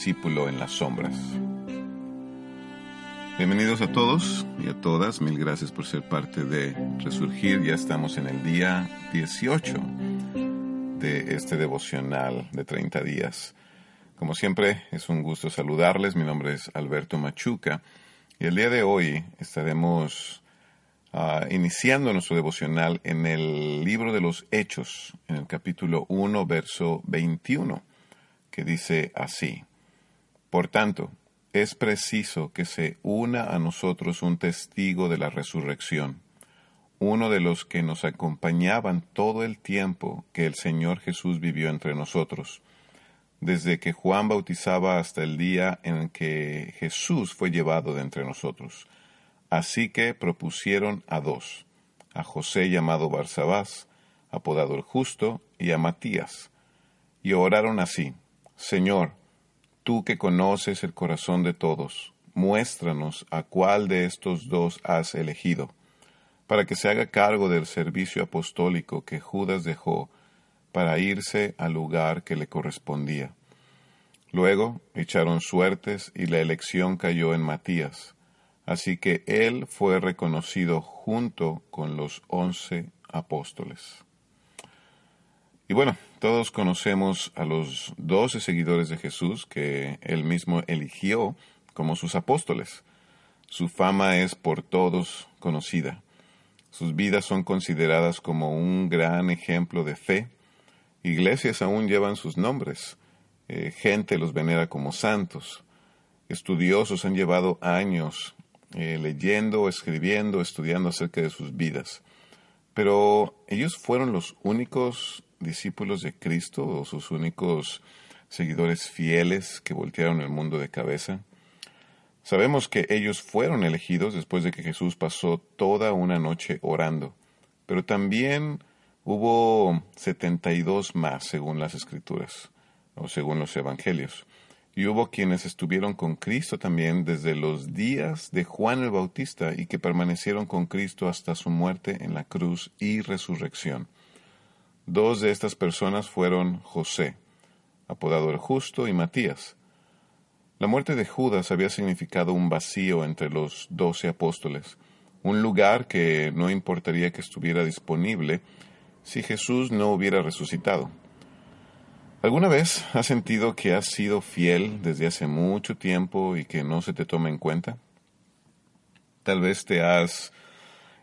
discípulo en las sombras. Bienvenidos a todos y a todas. Mil gracias por ser parte de Resurgir. Ya estamos en el día 18 de este devocional de 30 días. Como siempre, es un gusto saludarles. Mi nombre es Alberto Machuca y el día de hoy estaremos uh, iniciando nuestro devocional en el libro de los Hechos, en el capítulo 1, verso 21, que dice así. Por tanto, es preciso que se una a nosotros un testigo de la resurrección, uno de los que nos acompañaban todo el tiempo que el Señor Jesús vivió entre nosotros, desde que Juan bautizaba hasta el día en que Jesús fue llevado de entre nosotros. Así que propusieron a dos, a José llamado Barsabás, apodado el justo, y a Matías, y oraron así, Señor, tú que conoces el corazón de todos, muéstranos a cuál de estos dos has elegido para que se haga cargo del servicio apostólico que Judas dejó para irse al lugar que le correspondía. Luego echaron suertes y la elección cayó en Matías, así que él fue reconocido junto con los once apóstoles. Y bueno, todos conocemos a los doce seguidores de Jesús que él mismo eligió como sus apóstoles. Su fama es por todos conocida. Sus vidas son consideradas como un gran ejemplo de fe. Iglesias aún llevan sus nombres. Eh, gente los venera como santos. Estudiosos han llevado años eh, leyendo, escribiendo, estudiando acerca de sus vidas. Pero ellos fueron los únicos discípulos de Cristo o sus únicos seguidores fieles que voltearon el mundo de cabeza. Sabemos que ellos fueron elegidos después de que Jesús pasó toda una noche orando, pero también hubo setenta y dos más según las escrituras o según los evangelios. Y hubo quienes estuvieron con Cristo también desde los días de Juan el Bautista y que permanecieron con Cristo hasta su muerte en la cruz y resurrección. Dos de estas personas fueron José, apodado el justo, y Matías. La muerte de Judas había significado un vacío entre los doce apóstoles, un lugar que no importaría que estuviera disponible si Jesús no hubiera resucitado. ¿Alguna vez has sentido que has sido fiel desde hace mucho tiempo y que no se te toma en cuenta? Tal vez te has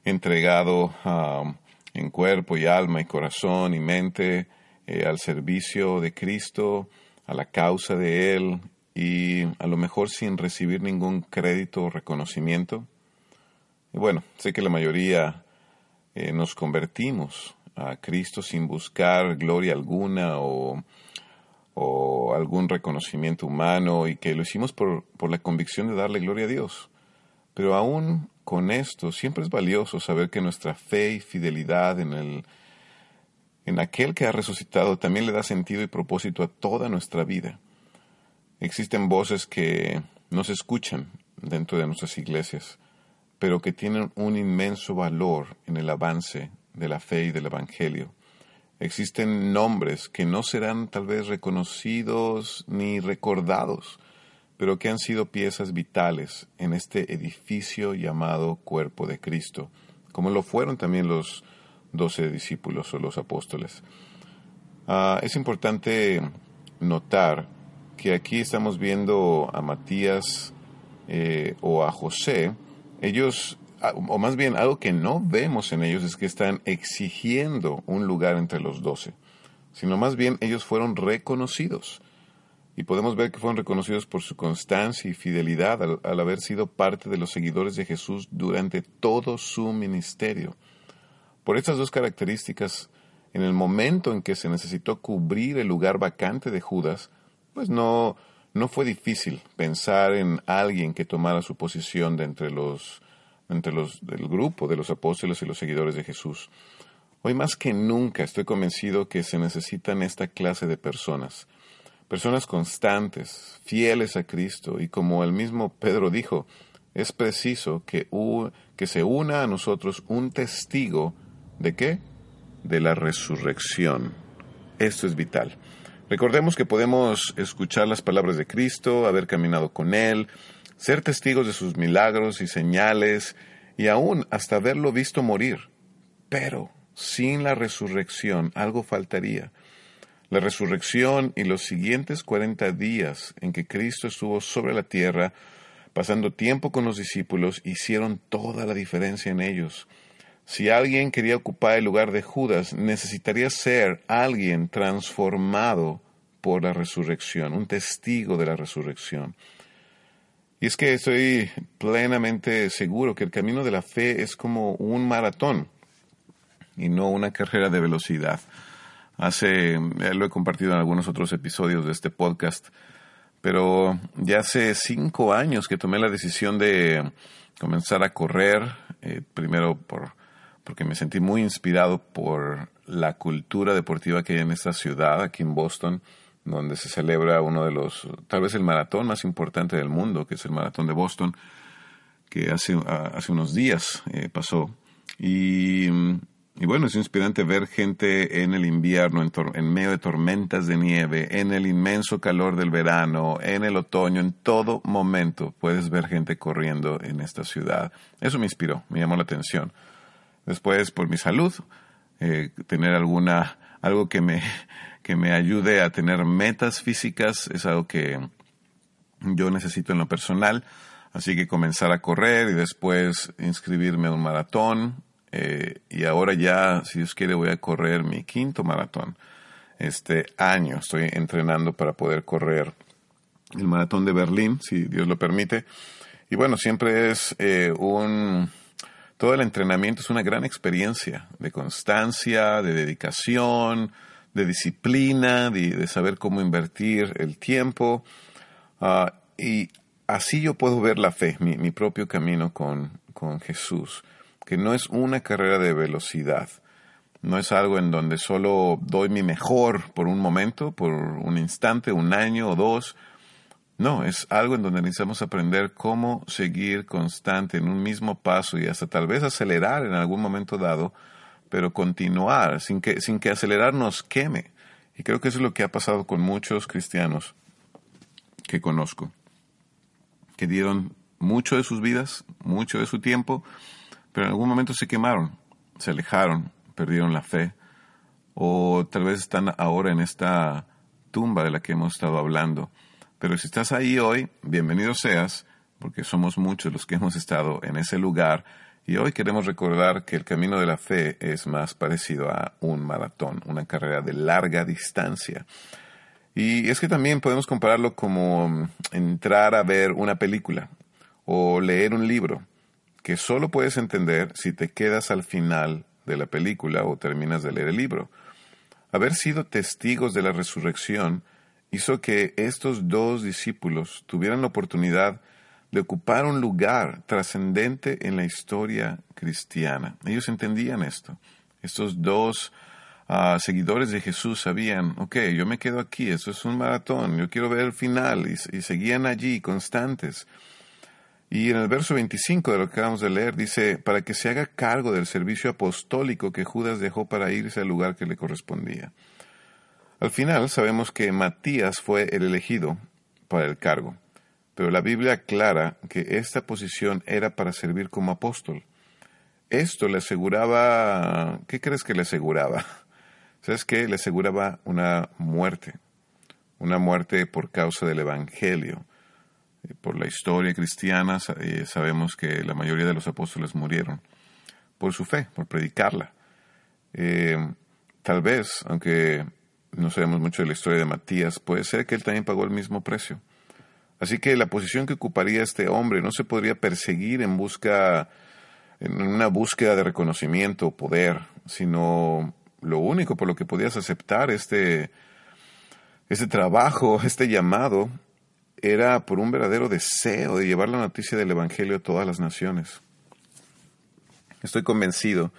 entregado um, en cuerpo y alma y corazón y mente eh, al servicio de Cristo, a la causa de Él y a lo mejor sin recibir ningún crédito o reconocimiento. Bueno, sé que la mayoría eh, nos convertimos a Cristo sin buscar gloria alguna o, o, algún reconocimiento humano y que lo hicimos por, por la convicción de darle gloria a Dios. Pero aún con esto siempre es valioso saber que nuestra fe y fidelidad en el en aquel que ha resucitado también le da sentido y propósito a toda nuestra vida. Existen voces que no se escuchan dentro de nuestras iglesias, pero que tienen un inmenso valor en el avance de la fe y del Evangelio. Existen nombres que no serán tal vez reconocidos ni recordados, pero que han sido piezas vitales en este edificio llamado cuerpo de Cristo, como lo fueron también los doce discípulos o los apóstoles. Ah, es importante notar que aquí estamos viendo a Matías eh, o a José, ellos, o más bien algo que no vemos en ellos es que están exigiendo un lugar entre los doce, sino más bien ellos fueron reconocidos. Y podemos ver que fueron reconocidos por su constancia y fidelidad al, haber sido parte de los seguidores de Jesús durante todo su ministerio. Por estas dos características, en el momento en que se necesitó cubrir el lugar vacante de Judas, pues no, no fue difícil pensar en alguien que tomara su posición de entre los, entre los del grupo de los apóstoles y los seguidores de Jesús. Hoy más que nunca estoy convencido que se necesitan esta clase de personas, personas constantes, fieles a Cristo y como el mismo Pedro dijo, es preciso que, que se una a nosotros un testigo de qué? De la resurrección Esto es vital. Recordemos que podemos escuchar las palabras de Cristo, haber caminado con Él, ser testigos de sus milagros y señales, y aún hasta haberlo visto morir. Pero sin la resurrección algo faltaría. La resurrección y los siguientes cuarenta días en que Cristo estuvo sobre la tierra, pasando tiempo con los discípulos, hicieron toda la diferencia en ellos. Si alguien quería ocupar el lugar de Judas, necesitaría ser alguien transformado por la resurrección, un testigo de la resurrección. Y es que estoy plenamente seguro que el camino de la fe es como un maratón y no una carrera de velocidad. Hace, lo he compartido en algunos otros episodios de este podcast, pero ya hace cinco años que tomé la decisión de comenzar a correr, eh, primero por, porque me sentí muy inspirado por la cultura deportiva que hay en esta ciudad, aquí en Boston, donde se celebra uno de los, tal vez el maratón más importante del mundo, que es el maratón de Boston, que hace, hace unos días eh, pasó. Y y bueno, es inspirante ver gente en el invierno, en, medio de tormentas de nieve, en el inmenso calor del verano, en el otoño, en todo momento puedes ver gente corriendo en esta ciudad. Eso me inspiró, me llamó la atención. Después, por mi salud, eh, tener alguna, algo que me, que me ayude a tener metas físicas es algo que yo necesito en lo personal. Así que comenzar a correr y después inscribirme a un maratón eh, y ahora ya, si Dios quiere, voy a correr mi quinto maratón este año. Estoy entrenando para poder correr el maratón de Berlín, si Dios lo permite. Y bueno, siempre es eh, un... Todo el entrenamiento es una gran experiencia de constancia, de dedicación, de disciplina, de, saber cómo invertir el tiempo. Ah, y así yo puedo ver la fe, mi, mi propio camino con, con Jesús que no es una carrera de velocidad, no es algo en donde solo doy mi mejor por un momento, por un instante, un año o dos. No, es algo en donde necesitamos aprender cómo seguir constante en un mismo paso y hasta tal vez acelerar en algún momento dado, pero continuar sin que, sin que acelerar nos queme. Y creo que eso es lo que ha pasado con muchos cristianos que conozco, que dieron mucho de sus vidas, mucho de su tiempo, pero en algún momento se quemaron, se alejaron, perdieron la fe, o tal vez están ahora en esta tumba de la que hemos estado hablando. Pero si estás ahí hoy, bienvenido seas, porque somos muchos los que hemos estado en ese lugar y hoy queremos recordar que el camino de la fe es más parecido a un maratón, una carrera de larga distancia. Y es que también podemos compararlo como entrar a ver una película o leer un libro que solo puedes entender si te quedas al final de la película o terminas de leer el libro. Haber sido testigos de la resurrección hizo que estos dos discípulos tuvieran la oportunidad de ocupar un lugar trascendente en la historia cristiana. Ellos entendían esto. Estos dos ah, seguidores de Jesús sabían, ok, yo me quedo aquí, esto es un maratón, yo quiero ver el final, y seguían allí constantes. Y en el verso 25 de lo que acabamos de leer dice, para que se haga cargo del servicio apostólico que Judas dejó para irse al lugar que le correspondía. Al final sabemos que Matías fue el elegido para el cargo, pero la Biblia aclara que esta posición era para servir como apóstol. Esto le aseguraba, ¿qué crees que le aseguraba? ¿Sabes qué? Le aseguraba una muerte, una muerte por causa del Evangelio por la historia cristiana eh, sabemos que la mayoría de los apóstoles murieron por su fe, por predicarla. Eh, tal vez, aunque no sabemos mucho de la historia de Matías, puede ser que él también pagó el mismo precio. Así que la posición que ocuparía este hombre no se podría perseguir en busca, en una búsqueda de reconocimiento o poder, sino lo único por lo que podías aceptar este, este trabajo, este llamado, era por un verdadero deseo de llevar la noticia del Evangelio a todas las naciones. Estoy convencido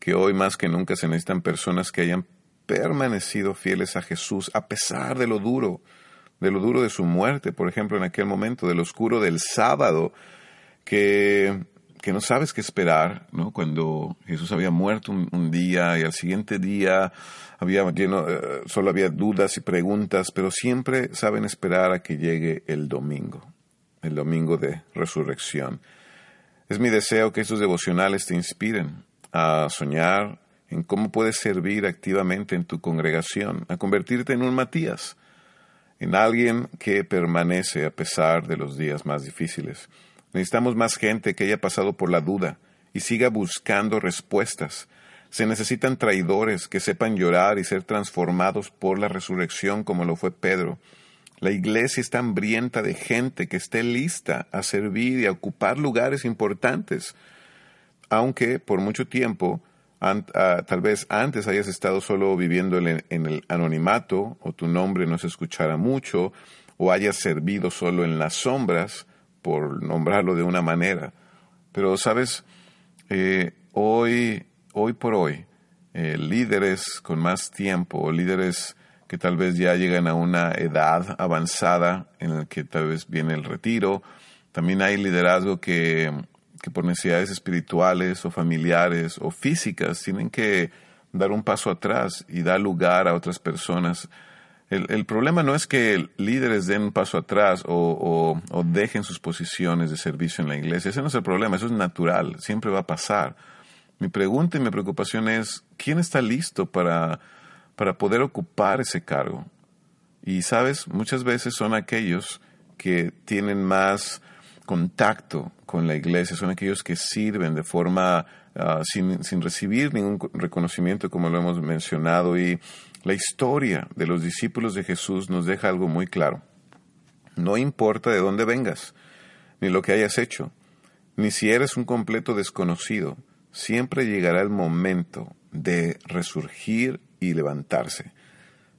que hoy más que nunca se necesitan personas que hayan permanecido fieles a Jesús a pesar de lo duro, de lo duro de su muerte, por ejemplo, en aquel momento, del oscuro del sábado, que, que no sabes qué esperar, ¿no? Cuando Jesús había muerto un, día y al siguiente día había lleno, eh, solo había dudas y preguntas, pero siempre saben esperar a que llegue el domingo, el domingo de resurrección. Es mi deseo que estos devocionales te inspiren a soñar en cómo puedes servir activamente en tu congregación, a convertirte en un Matías, en alguien que permanece a pesar de los días más difíciles. Necesitamos más gente que haya pasado por la duda y siga buscando respuestas. Se necesitan traidores que sepan llorar y ser transformados por la resurrección como lo fue Pedro. La iglesia está hambrienta de gente que esté lista a servir y a ocupar lugares importantes, aunque por mucho tiempo, ah, tal vez antes hayas estado solo viviendo en el anonimato o tu nombre no se escuchara mucho o hayas servido solo en las sombras, por nombrarlo de una manera. Pero, sabes, eh, hoy, hoy por hoy, eh, líderes con más tiempo, líderes que tal vez ya llegan a una edad avanzada en la que tal vez viene el retiro, también hay liderazgo que, que por necesidades espirituales o familiares o físicas tienen que dar un paso atrás y dar lugar a otras personas el, problema no es que líderes den un paso atrás o, dejen sus posiciones de servicio en la iglesia. Ese no es el problema, eso es natural, siempre va a pasar. Mi pregunta y mi preocupación es, ¿quién está listo para, para poder ocupar ese cargo? Y sabes, muchas veces son aquellos que tienen más contacto con la iglesia, son aquellos que sirven de forma ah, sin, sin recibir ningún reconocimiento, como lo hemos mencionado, y la historia de los discípulos de Jesús nos deja algo muy claro. No importa de dónde vengas, ni lo que hayas hecho, ni si eres un completo desconocido, siempre llegará el momento de resurgir y levantarse,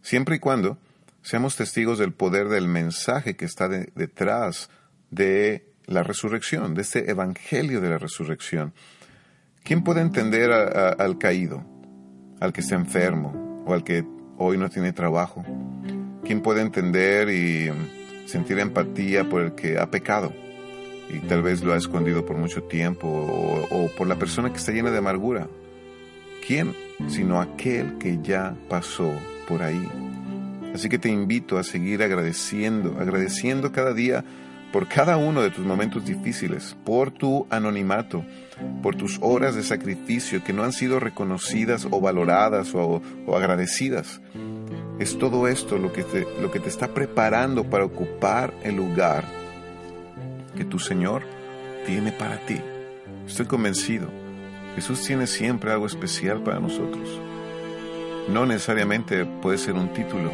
siempre y cuando seamos testigos del poder del mensaje que está detrás de la resurrección, de este evangelio de la resurrección. ¿Quién puede entender al caído, al que está enfermo, o al que hoy no tiene trabajo? ¿Quién puede entender y sentir empatía por el que ha pecado y tal vez lo ha escondido por mucho tiempo o, por la persona que está llena de amargura? ¿Quién? Sino aquel que ya pasó por ahí. Así que te invito a seguir agradeciendo, agradeciendo cada día por cada uno de tus momentos difíciles, por tu anonimato, por tus horas de sacrificio que no han sido reconocidas o valoradas o, agradecidas. Es todo esto lo que, te, lo que te está preparando para ocupar el lugar que tu Señor tiene para ti. Estoy convencido. Jesús tiene siempre algo especial para nosotros. No necesariamente puede ser un título,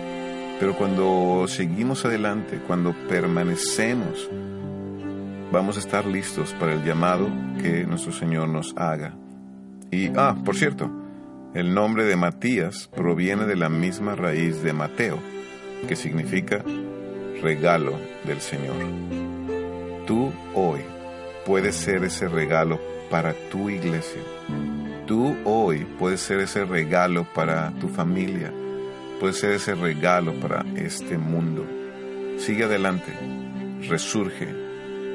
pero cuando seguimos adelante, cuando permanecemos, vamos a estar listos para el llamado que nuestro Señor nos haga. Y, ah, por cierto, el nombre de Matías proviene de la misma raíz de Mateo, que significa regalo del Señor. Tú hoy puedes ser ese regalo para tu iglesia. Tú hoy puedes ser ese regalo para tu familia puede ser ese regalo para este mundo. Sigue adelante, resurge,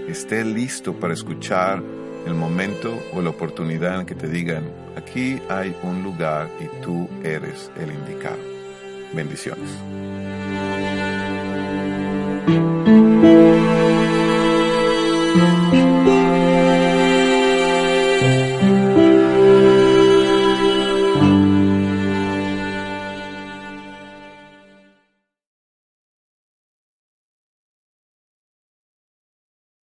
esté listo para escuchar el momento o la oportunidad en que te digan, aquí hay un lugar y tú eres el indicado. Bendiciones.